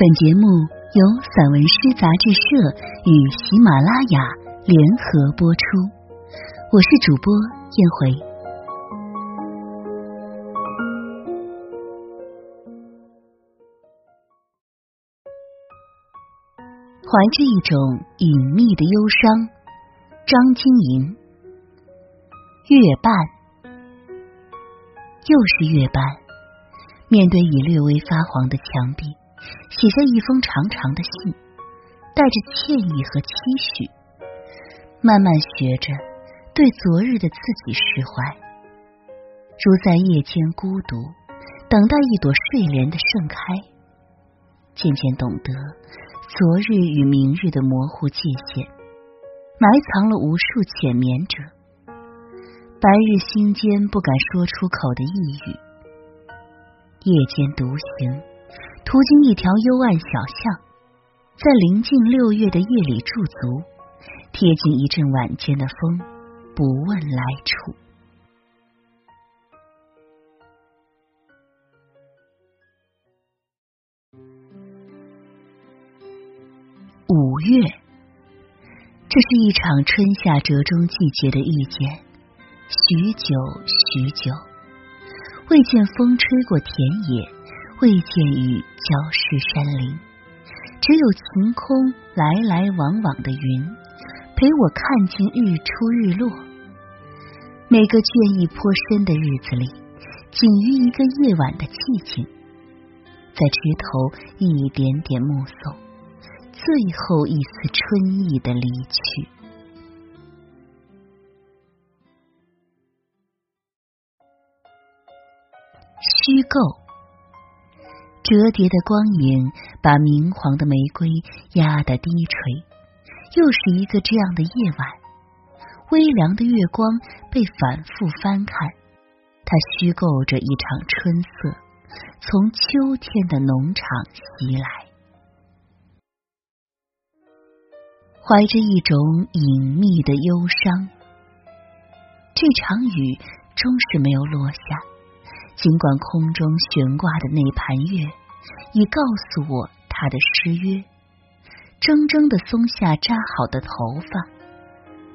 本节目由散文诗杂志社与喜马拉雅联合播出，我是主播燕回。怀着一种隐秘的忧伤，张晶莹。月半，又是月半。面对已略微发黄的墙壁。写下一封长长的信，带着歉意和期许，慢慢学着对昨日的自己释怀，如在夜间孤独等待一朵睡莲的盛开，渐渐懂得昨日与明日的模糊界限，埋藏了无数浅眠者，白日心间不敢说出口的呓语，夜间独行。途经一条幽暗小巷，在临近六月的夜里驻足，贴近一阵晚间的风，不问来处。五月，这是一场春夏折中季节的遇见，许久许久，未见风吹过田野。未见于礁石山林，只有晴空来来往往的云，陪我看尽日出日落。每个倦意颇深的日子里，仅于一个夜晚的寂静，在枝头一点点目送最后一丝春意的离去。虚构。折叠的光影把明黄的玫瑰压得低垂，又是一个这样的夜晚，微凉的月光被反复翻看，它虚构着一场春色从秋天的农场袭来，怀着一种隐秘的忧伤，这场雨终是没有落下。尽管空中悬挂的那盘月已告诉我他的失约，怔怔的松下扎好的头发，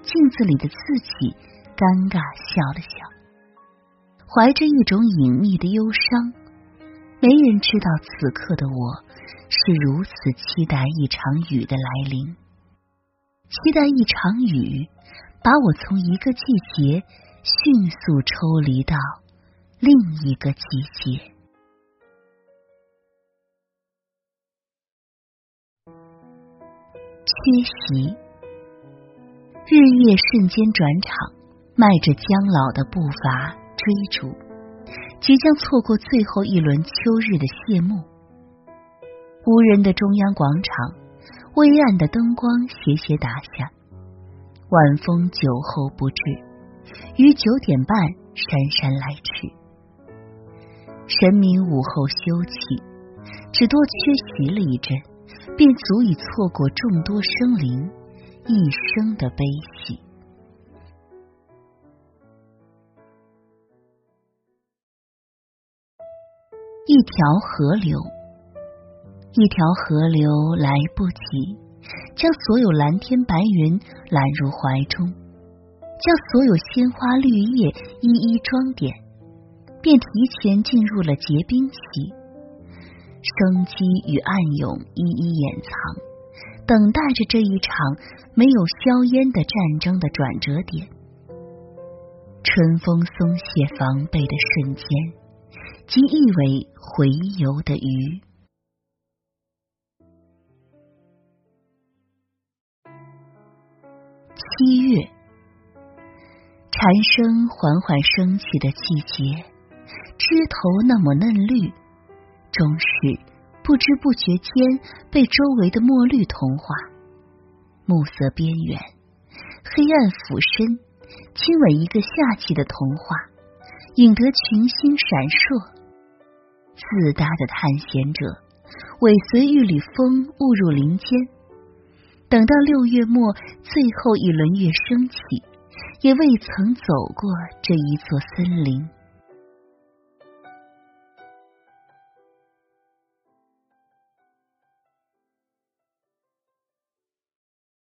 镜子里的自己尴尬笑了笑，怀着一种隐秘的忧伤。没人知道此刻的我是如此期待一场雨的来临，期待一场雨把我从一个季节迅速抽离到。另一个季节，缺席，日夜瞬间转场，迈着将老的步伐追逐，即将错过最后一轮秋日的谢幕。无人的中央广场，微暗的灯光斜斜打下，晚风酒后不至，于九点半姗姗来迟。神明午后休憩，只多缺席了一阵，便足以错过众多生灵一生的悲喜。一条河流，一条河流来不及，将所有蓝天白云揽入怀中，将所有鲜花绿叶一一装点。便提前进入了结冰期，生机与暗涌一一掩藏，等待着这一场没有硝烟的战争的转折点。春风松懈防备的瞬间，即意为回游的鱼。七月，蝉声缓缓升起的季节。枝头那抹嫩绿，终是不知不觉间被周围的墨绿同化。暮色边缘，黑暗俯身，亲吻一个夏季的童话，引得群星闪烁。自大的探险者，尾随一缕风误入林间，等到六月末最后一轮月升起，也未曾走过这一座森林。